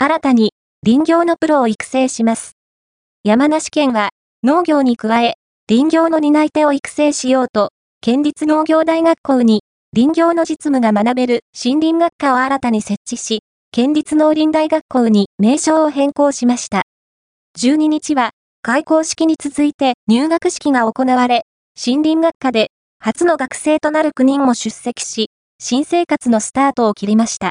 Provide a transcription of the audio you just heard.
新たに林業のプロを育成します。山梨県は農業に加え林業の担い手を育成しようと、県立農業大学校に林業の実務が学べる森林学科を新たに設置し、県立農林大学校に名称を変更しました。12日は開校式に続いて入学式が行われ、森林学科で初の学生となる9人も出席し、新生活のスタートを切りました。